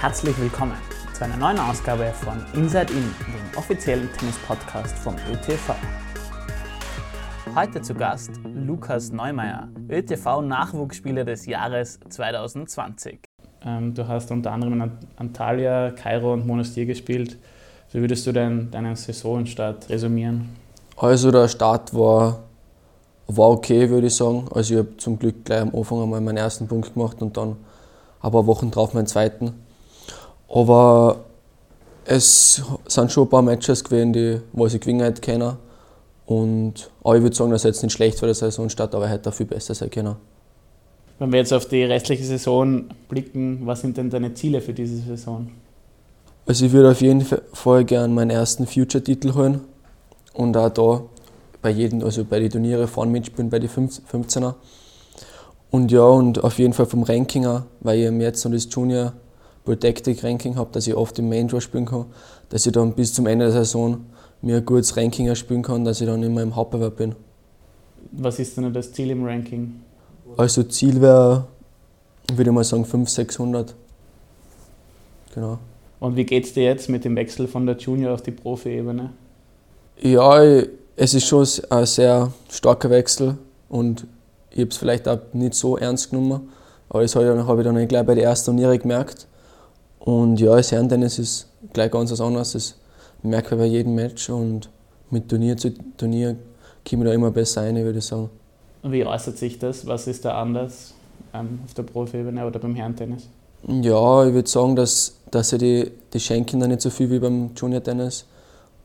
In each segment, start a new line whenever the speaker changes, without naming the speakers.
herzlich willkommen zu einer neuen Ausgabe von Inside In, dem offiziellen Tennis-Podcast vom ÖTV. Heute zu Gast Lukas Neumeier, ÖTV-Nachwuchsspieler des Jahres 2020. Ähm, du hast unter anderem in Antalya, Kairo und Monastir gespielt. Wie würdest du denn deinen Saisonstart resümieren?
Also der Start war, war okay, würde ich sagen. Also ich habe zum Glück gleich am Anfang einmal meinen ersten Punkt gemacht und dann ein paar Wochen drauf meinen zweiten. Aber es sind schon ein paar Matches gewesen, die, was ich gewinnen hätte können. Und, aber ich würde sagen, dass jetzt nicht schlecht war der Saisonstart, aber hätte auch viel besser sein können.
Wenn wir jetzt auf die restliche Saison blicken, was sind denn deine Ziele für diese Saison?
Also ich würde auf jeden Fall gerne meinen ersten Future-Titel holen und auch da bei jedem, also bei den Turnieren vorne mitspielen, bei den 15er. Und ja, und auf jeden Fall vom Ranking auch, weil ich jetzt noch das Junior Protected Ranking habe, dass ich oft im Main Draw spielen kann, dass ich dann bis zum Ende der Saison mir ein gutes Ranking erspielen kann, dass ich dann immer im Hauptbewerb bin.
Was ist denn das Ziel im Ranking?
Also Ziel wäre, würde ich mal sagen, 500, 600. Genau.
Und wie geht es dir jetzt mit dem Wechsel von der Junior auf die Profi-Ebene?
Ja, es ist schon ein sehr starker Wechsel und ich habe es vielleicht auch nicht so ernst genommen, aber das habe ich dann gleich bei der ersten Turniere gemerkt. Und ja, das Herrentennis ist gleich ganz was anderes. Das merke ich bei jedem Match und mit Turnier zu Turnier komme ich da immer besser rein, würde ich sagen.
Und wie äußert sich das? Was ist da anders ähm, auf der Profi-Ebene oder beim Herrentennis?
Ja, ich würde sagen, dass, dass die, die schenken da nicht so viel wie beim Junior-Tennis.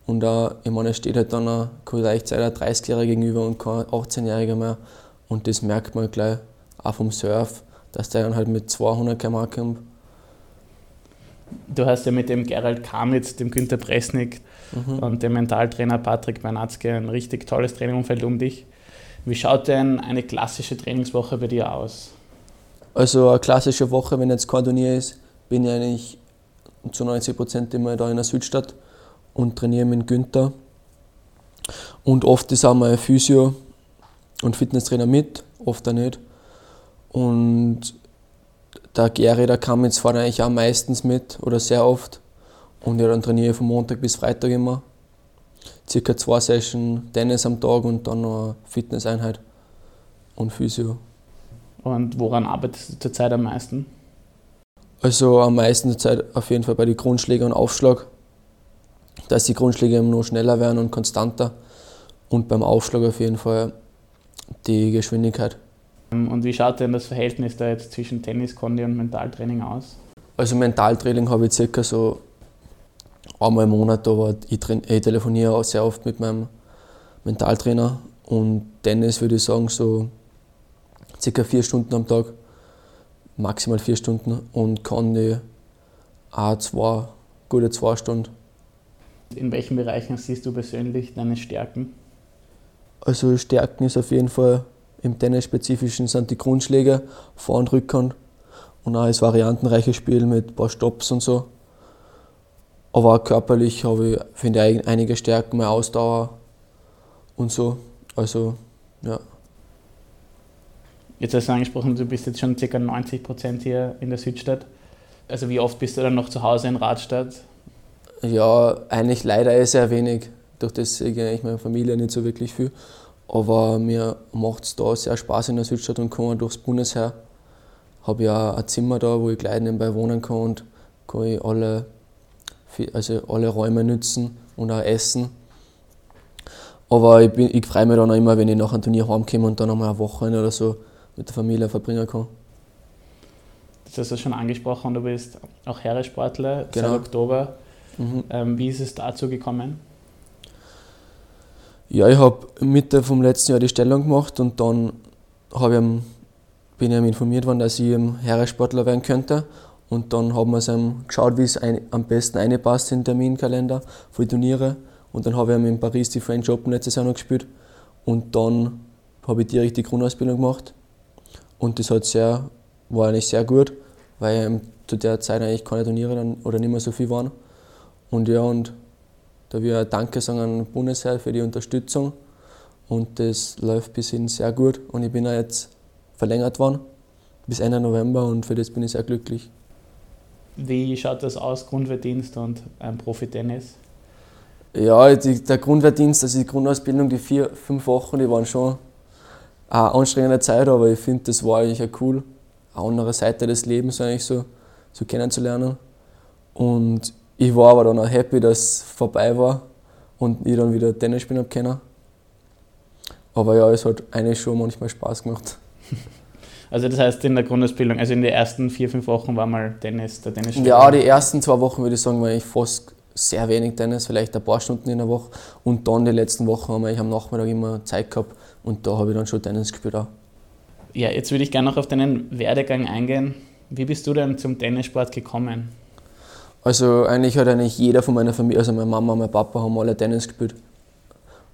Und auch, ich meine, es steht halt dann auch, kann leicht sein, ein 30-Jähriger gegenüber und kein 18-Jähriger mehr. Und das merkt man gleich auch vom Surf, dass der dann halt mit 200 km kommt.
Du hast ja mit dem Gerald Kamitz, dem Günter Presnik mhm. und dem Mentaltrainer Patrick Bernatzke ein richtig tolles Trainingumfeld um dich. Wie schaut denn eine klassische Trainingswoche bei dir aus?
Also eine klassische Woche, wenn jetzt kein Turnier ist, bin ich eigentlich zu 90 Prozent immer da in der Südstadt und trainiere mit Günther. Und oft ist auch mein Physio und Fitnesstrainer mit, oft auch nicht. Und der Gary, der kam jetzt fährt eigentlich auch meistens mit oder sehr oft. Und ja, dann trainiere ich von Montag bis Freitag immer. Circa zwei Sessions Tennis am Tag und dann noch Fitnesseinheit und Physio.
Und woran arbeitest du zurzeit am meisten?
Also am meisten zurzeit auf jeden Fall bei den Grundschlägen und Aufschlag. Dass die Grundschläge noch schneller werden und konstanter. Und beim Aufschlag auf jeden Fall die Geschwindigkeit.
Und wie schaut denn das Verhältnis da jetzt zwischen Tenniskondi und Mentaltraining aus?
Also Mentaltraining habe ich circa so einmal im Monat, aber ich, ich telefoniere auch sehr oft mit meinem Mentaltrainer und Tennis würde ich sagen so circa vier Stunden am Tag, maximal vier Stunden und Kondi auch zwei, gute zwei Stunden.
In welchen Bereichen siehst du persönlich deine Stärken?
Also Stärken ist auf jeden Fall im Tennis-Spezifischen sind die Grundschläge, Vor- und Rückhand und auch das variantenreiche Spiel mit ein paar Stops und so. Aber auch körperlich habe ich, finde ich, einige Stärken, mehr Ausdauer und so. Also, ja.
Jetzt hast du angesprochen, du bist jetzt schon ca. 90 Prozent hier in der Südstadt. Also wie oft bist du dann noch zu Hause in Radstadt?
Ja, eigentlich leider eh sehr wenig. Durch das sehe ich eigentlich meine Familie nicht so wirklich viel. Aber mir macht es da sehr Spaß in der Südstadt und komme durchs Bundesheer. Habe ja ein Zimmer da, wo ich gleich nebenbei wohnen kann und kann ich alle, also alle Räume nützen und auch essen. Aber ich, ich freue mich dann auch immer, wenn ich nach einem Turnier heimkomme und dann einmal eine Woche oder so mit der Familie verbringen kann.
Das hast du schon angesprochen, du bist auch Herresportler
genau.
seit Oktober. Mhm. Ähm, wie ist es dazu gekommen?
Ja, ich habe Mitte vom letzten Jahr die Stellung gemacht und dann ich bin ich informiert worden, dass ich Herrensportler werden könnte. Und dann haben wir ihm geschaut, wie es ein, am besten reinpasst in den Terminkalender für die Turniere. Und dann habe ich in Paris die French Open letztes Jahr noch gespielt. Und dann habe ich direkt die Grundausbildung gemacht. Und das hat sehr, war eigentlich sehr gut, weil zu der Zeit eigentlich keine Turniere dann, oder nicht mehr so viel waren. Und ja, und da ich Danke sagen an den Bundesheer für die Unterstützung. Und das läuft bis hin sehr gut. Und ich bin ja jetzt verlängert worden bis Ende November und für das bin ich sehr glücklich.
Wie schaut das aus, Grundwehrdienst und ein Profi-Tennis?
Ja, die, der Grundwehrdienst, also die Grundausbildung, die vier, fünf Wochen, die waren schon eine anstrengende Zeit, aber ich finde, das war eigentlich auch cool, eine andere Seite des Lebens eigentlich so, so kennenzulernen. Und ich war aber dann auch happy, dass es vorbei war und ich dann wieder Tennis spielen habe können. Aber ja, es hat eigentlich schon manchmal Spaß gemacht.
Also das heißt in der Grundausbildung, also in den ersten vier, fünf Wochen war mal Tennis, der Tennis.
Ja, die ersten zwei Wochen würde ich sagen, war ich fast sehr wenig Tennis, vielleicht ein paar Stunden in der Woche. Und dann die letzten Wochen haben wir am Nachmittag immer Zeit gehabt und da habe ich dann schon Tennis gespielt auch.
Ja, jetzt würde ich gerne noch auf deinen Werdegang eingehen. Wie bist du denn zum Tennissport gekommen?
Also eigentlich hat eigentlich jeder von meiner Familie, also meine Mama und mein Papa haben alle Tennis gespielt.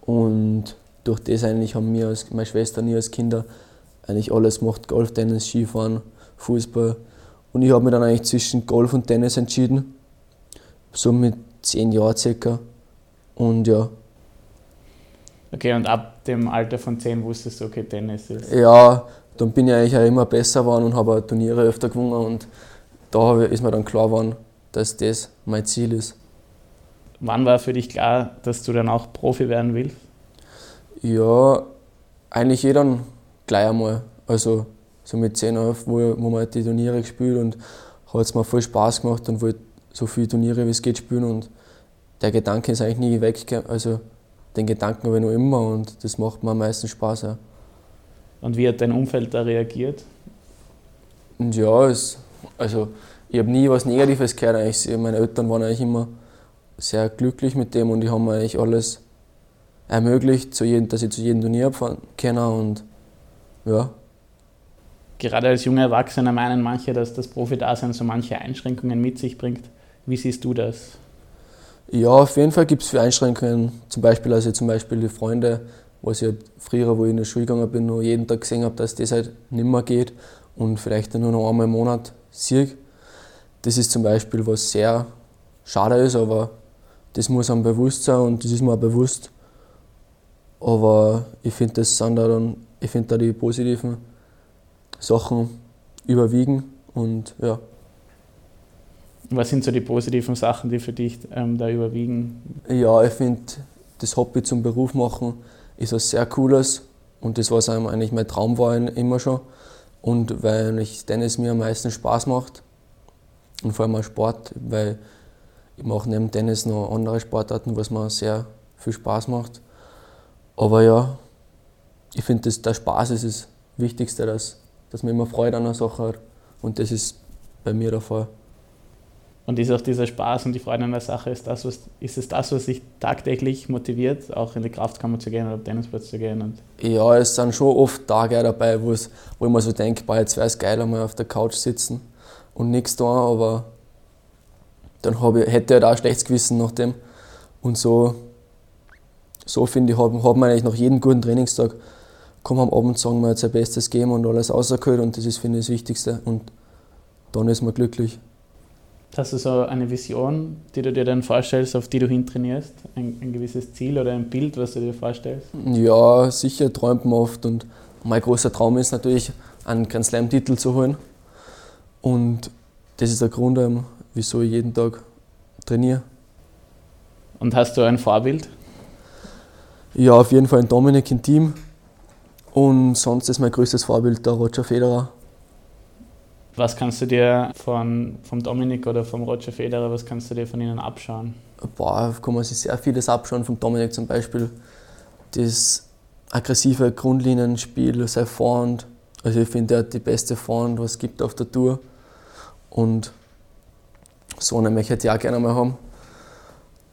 Und durch das eigentlich haben wir als, meine Schwester und ich als Kinder eigentlich alles gemacht, Golf, Tennis, Skifahren, Fußball. Und ich habe mich dann eigentlich zwischen Golf und Tennis entschieden, so mit zehn Jahren circa. Und ja.
Okay, und ab dem Alter von zehn wusstest du, okay, Tennis ist.
Ja, dann bin ich eigentlich auch immer besser geworden und habe Turniere öfter gewonnen. Und da ist mir dann klar geworden, dass das mein Ziel ist.
Wann war für dich klar, dass du dann auch Profi werden willst?
Ja, eigentlich jeder eh gleich einmal. Also so mit 10, 11, wo, wo man die Turniere gespielt und hat es mir voll Spaß gemacht und wollte so viele Turniere wie es geht spielen und der Gedanke ist eigentlich nie weg. Also den Gedanken habe ich noch immer und das macht mir am meisten Spaß. Ja.
Und wie hat dein Umfeld da reagiert?
Und ja, es, also ich habe nie was Negatives gehört. Eigentlich. Meine Eltern waren eigentlich immer sehr glücklich mit dem und die haben mir eigentlich alles ermöglicht, zu jedem, dass ich zu jedem Turnier fahren kann und ja.
Gerade als junger Erwachsener meinen manche, dass das Profi-Dasein so manche Einschränkungen mit sich bringt. Wie siehst du das?
Ja, auf jeden Fall gibt es viele Einschränkungen. Zum Beispiel, also zum Beispiel die Freunde, was ich halt früher, wo ich in der Schule gegangen bin, noch jeden Tag gesehen habe, dass das halt nicht mehr geht und vielleicht nur noch einmal im Monat sehe. Das ist zum Beispiel was sehr schade ist, aber das muss einem bewusst sein und das ist mir auch bewusst. Aber ich finde, das sind da dann, ich finde da die positiven Sachen überwiegen und ja.
Was sind so die positiven Sachen, die für dich ähm, da überwiegen?
Ja, ich finde, das Hobby zum Beruf machen ist was sehr Cooles und das, was einem eigentlich mein Traum war immer schon. Und weil ich Tennis mir am meisten Spaß macht und vor allem auch Sport, weil ich mache neben Tennis noch andere Sportarten, was mir sehr viel Spaß macht. Aber ja, ich finde, der Spaß ist das Wichtigste, dass, dass man immer Freude an einer Sache hat. Und das ist bei mir der Fall.
Und ist auch dieser Spaß und die Freude an der Sache, ist, das, was, ist es das, was dich tagtäglich motiviert, auch in die Kraftkammer zu gehen oder auf Tennisplatz zu gehen? Und
ja, es sind schon oft Tage dabei, wo ich mir so denke, jetzt wäre es geil, einmal auf der Couch sitzen und nichts tun, aber dann ich, hätte ich halt auch ein schlechtes Gewissen nach dem. Und so so finde ich, haben, haben wir eigentlich nach jedem guten Trainingstag, kommen am Abend, sagen wir jetzt ein Bestes geben und alles rausgehört und das ist, finde ich, das Wichtigste. Und dann ist man glücklich.
Hast du so eine Vision, die du dir dann vorstellst, auf die du hintrainierst? Ein, ein gewisses Ziel oder ein Bild, was du dir vorstellst?
Ja, sicher träumt man oft und mein großer Traum ist natürlich, einen Grand Slam-Titel zu holen. Und das ist der Grund, ähm, wieso ich jeden Tag trainiere.
Und hast du ein Vorbild?
Ja, auf jeden Fall ein Dominik im Team. Und sonst ist mein größtes Vorbild der Roger Federer.
Was kannst du dir von, vom Dominik oder vom Roger Federer, was kannst du dir von ihnen abschauen?
Boah, kann man sich sehr vieles abschauen. Vom Dominik zum Beispiel das aggressive Grundlinienspiel, sein Vorhand. Also ich finde, er hat die beste Vorhand, was es gibt auf der Tour. Und so eine möchte ich auch gerne mal haben.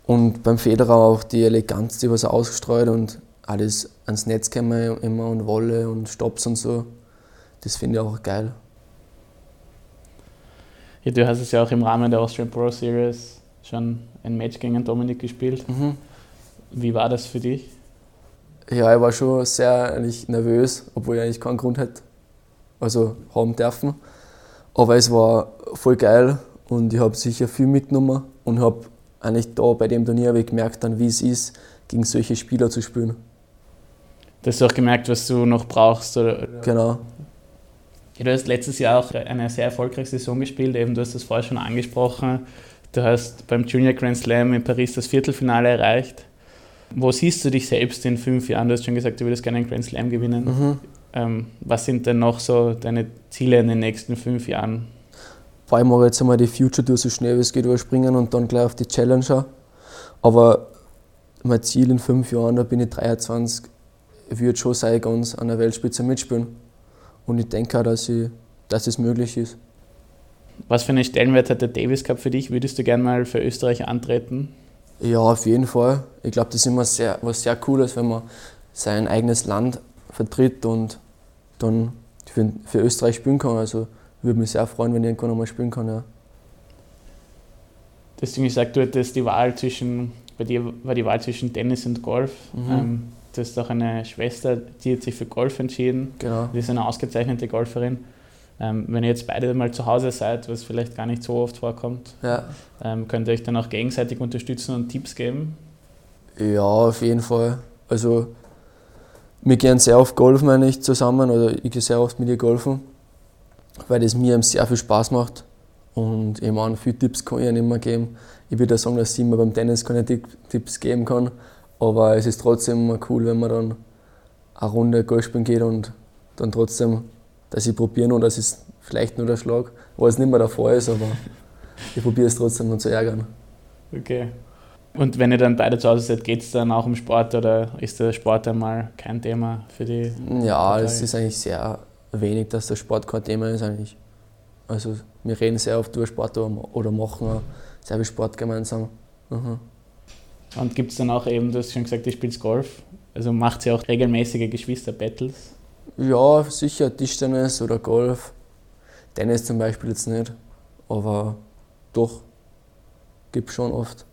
Und beim Federer auch die Eleganz, die was er ausgestreut und alles ans Netz kommen immer und Wolle und Stops und so. Das finde ich auch geil.
Ja, du hast es ja auch im Rahmen der Austrian Pro Series schon ein Match gegen Dominik gespielt. Mhm. Wie war das für dich?
Ja, ich war schon sehr eigentlich nervös, obwohl ich eigentlich keinen Grund hätte, also haben dürfen. Aber es war voll geil und ich habe sicher viel mitgenommen und habe eigentlich da bei dem Turnier ich gemerkt, dann, wie es ist, gegen solche Spieler zu spielen.
Du hast auch gemerkt, was du noch brauchst? Oder?
Genau.
Du hast letztes Jahr auch eine sehr erfolgreiche Saison gespielt, eben du hast das vorher schon angesprochen. Du hast beim Junior Grand Slam in Paris das Viertelfinale erreicht. Wo siehst du dich selbst in fünf Jahren? Du hast schon gesagt, du würdest gerne einen Grand Slam gewinnen. Mhm. Ähm, was sind denn noch so deine Ziele in den nächsten fünf Jahren?
Vor allem ich jetzt einmal die Future Tour so schnell wie es geht überspringen und dann gleich auf die Challenger. Aber mein Ziel in fünf Jahren, da bin ich 23, wird schon sein, ganz an der Weltspitze mitspielen. Und ich denke auch, dass, ich, dass es möglich ist.
Was für einen Stellenwert hat der Davis Cup für dich? Würdest du gerne mal für Österreich antreten?
Ja, auf jeden Fall. Ich glaube, das ist immer sehr, was sehr Cooles, wenn man sein eigenes Land vertritt und dann für, für Österreich spielen kann. Also würde mich sehr freuen, wenn ich irgendwann einmal spielen kann. Ja.
Deswegen gesagt, du hattest die Wahl zwischen, bei dir war die Wahl zwischen Tennis und Golf. Mhm. Ähm, du hast auch eine Schwester, die hat sich für Golf entschieden. Genau. Die ist eine ausgezeichnete Golferin. Ähm, wenn ihr jetzt beide mal zu Hause seid, was vielleicht gar nicht so oft vorkommt, ja. ähm, könnt ihr euch dann auch gegenseitig unterstützen und Tipps geben?
Ja, auf jeden Fall. Also wir gehen sehr oft golfen eigentlich zusammen oder ich gehe sehr oft mit ihr golfen, weil das mir sehr viel Spaß macht. Und ich meine, viele Tipps kann ich ihr mehr geben. Ich würde sagen, dass sie mir beim Tennis keine Tipps geben kann, aber es ist trotzdem immer cool, wenn man dann eine Runde Golf spielen geht und dann trotzdem dass ich probiere und dass es vielleicht nur der Schlag, was nicht mehr Fall ist, aber ich probiere es trotzdem noch zu ärgern.
Okay. Und wenn ihr dann beide zu Hause seid, geht es dann auch um Sport oder ist der Sport einmal kein Thema für die?
Ja, es ist eigentlich sehr wenig, dass der Sport kein Thema ist eigentlich. Also wir reden sehr oft über Sport oder machen sehr viel Sport gemeinsam. Mhm.
Und gibt es dann auch eben, du hast schon gesagt, ihr spielt Golf, also macht ihr auch regelmäßige Geschwister-Battles?
Ja, sicher Tischtennis oder Golf. Tennis zum Beispiel jetzt nicht, aber doch, gibt es schon oft.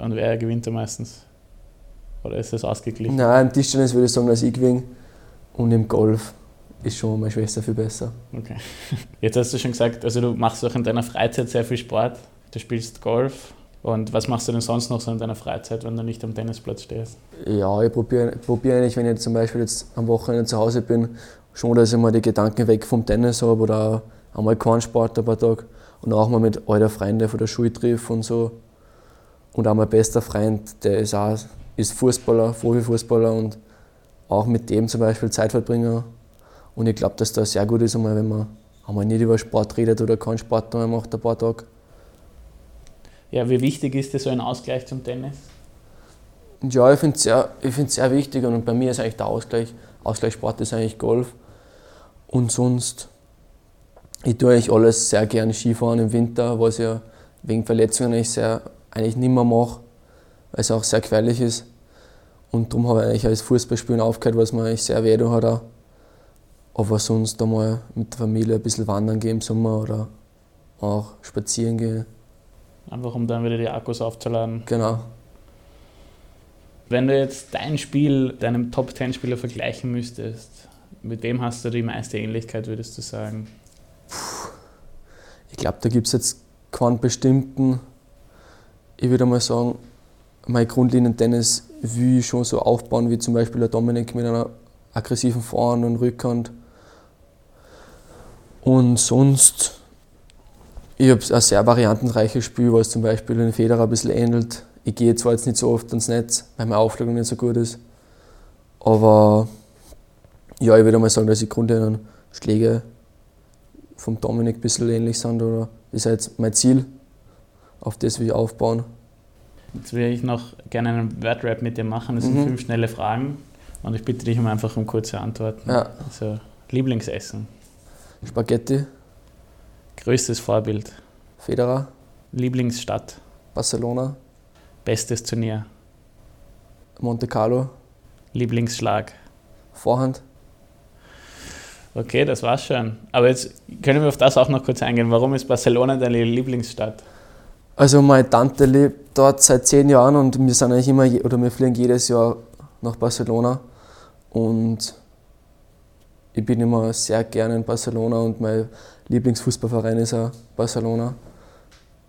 Und wer gewinnt da meistens? Oder ist das ausgeglichen?
Nein, im Tischtennis würde ich sagen, dass ich gewinne. Und im Golf ist schon meine Schwester viel besser.
Okay. Jetzt hast du schon gesagt, also du machst auch in deiner Freizeit sehr viel Sport. Du spielst Golf. Und was machst du denn sonst noch so in deiner Freizeit, wenn du nicht am Tennisplatz stehst?
Ja, ich probiere probier eigentlich, wenn ich zum Beispiel jetzt am Wochenende zu Hause bin, schon, dass ich mal die Gedanken weg vom Tennis habe oder einmal keinen Sport ein paar Tage und auch mal mit alten Freunden von der Schule treffe und so. Und auch mein bester Freund, der ist auch ist Fußballer, Profifußballer und auch mit dem zum Beispiel Zeit verbringen. Und ich glaube, dass das sehr gut ist, wenn man einmal nicht über Sport redet oder keinen Sport mehr macht ein paar Tage.
Ja, wie wichtig ist dir so ein Ausgleich zum Tennis?
Ja, ich finde es sehr, sehr wichtig und bei mir ist eigentlich der Ausgleich. Ausgleichssport ist eigentlich Golf. Und sonst, ich tue eigentlich alles sehr gerne Skifahren im Winter, was ja wegen Verletzungen eigentlich, sehr, eigentlich nicht mehr mache, weil es auch sehr gefährlich ist. Und darum habe ich eigentlich als Fußballspielen aufgehört, was mir eigentlich sehr weh hat. Auch. Aber sonst einmal mit der Familie ein bisschen wandern gehen im Sommer oder auch spazieren gehen.
Einfach um dann wieder die Akkus aufzuladen.
Genau.
Wenn du jetzt dein Spiel deinem Top-10-Spieler vergleichen müsstest, mit wem hast du die meiste Ähnlichkeit, würdest du sagen?
Ich glaube, da gibt es jetzt keinen bestimmten. Ich würde mal sagen, mein Grundlinien-Tennis will ich schon so aufbauen, wie zum Beispiel der Dominik mit einer aggressiven Vorhand und Rückhand. Und sonst ich habe ein sehr variantenreiches Spiel, was zum Beispiel den Federer ein bisschen ähnelt. Ich gehe zwar jetzt nicht so oft ans Netz, weil meine Aufschlagung nicht so gut ist. Aber ja, ich würde mal sagen, dass die grundlegenden Schläge vom Dominik ein bisschen ähnlich sind. Oder das ist jetzt mein Ziel, auf das will ich aufbauen.
Jetzt würde ich noch gerne einen Wordrap mit dir machen. Das sind mhm. fünf schnelle Fragen. Und ich bitte dich um einfach um kurze Antworten. Ja. Also, Lieblingsessen?
Spaghetti.
Größtes Vorbild?
Federer.
Lieblingsstadt?
Barcelona.
Bestes Turnier?
Monte Carlo.
Lieblingsschlag?
Vorhand.
Okay, das war's schon. Aber jetzt können wir auf das auch noch kurz eingehen. Warum ist Barcelona deine Lieblingsstadt?
Also meine Tante lebt dort seit zehn Jahren und wir sind eigentlich immer oder wir fliegen jedes Jahr nach Barcelona und ich bin immer sehr gerne in Barcelona und mein Lieblingsfußballverein ist auch Barcelona.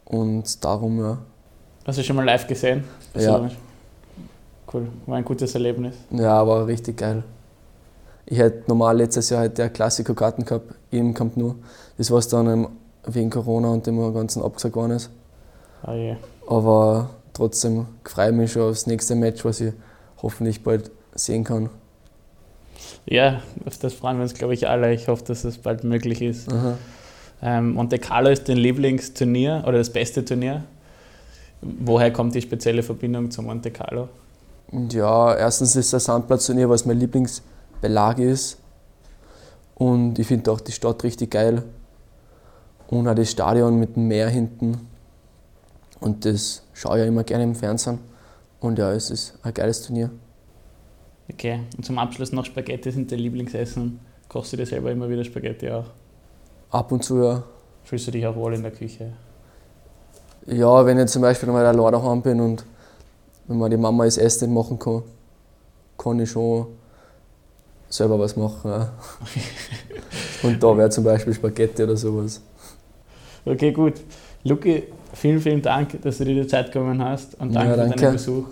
Und darum, ja.
Hast du schon mal live gesehen?
Ja.
Cool, war ein gutes Erlebnis.
Ja, war richtig geil. ich hätte normal letztes Jahr halt der Klassiker-Karten gehabt im Camp Nou. Das war es dann wegen Corona und dem Ganzen abgesagt worden ist.
Oh.
Aber trotzdem freue ich mich schon aufs nächste Match, was ich hoffentlich bald sehen kann.
Ja, auf das freuen wir uns, glaube ich, alle. Ich hoffe, dass das bald möglich ist. Ähm, Monte Carlo ist dein Lieblingsturnier oder das beste Turnier. Woher kommt die spezielle Verbindung zu Monte Carlo?
Ja, erstens ist das Sandplatzturnier, was mein Lieblingsbelag ist. Und ich finde auch die Stadt richtig geil. Und auch das Stadion mit dem Meer hinten. Und das schaue ich ja immer gerne im Fernsehen. Und ja, es ist ein geiles Turnier.
Okay, und zum Abschluss noch Spaghetti sind dein Lieblingsessen. Kochst du dir selber immer wieder Spaghetti auch?
Ab und zu ja.
Fühlst du dich auch wohl in der Küche?
Ja, wenn ich zum Beispiel mal allein daheim bin und wenn man die Mama das Essen machen kann, kann ich schon selber was machen. Ja. und da wäre zum Beispiel Spaghetti oder sowas.
Okay, gut. Luki, vielen, vielen Dank, dass du dir die Zeit genommen hast und danke
Ja,
für
danke.
deinen Besuch.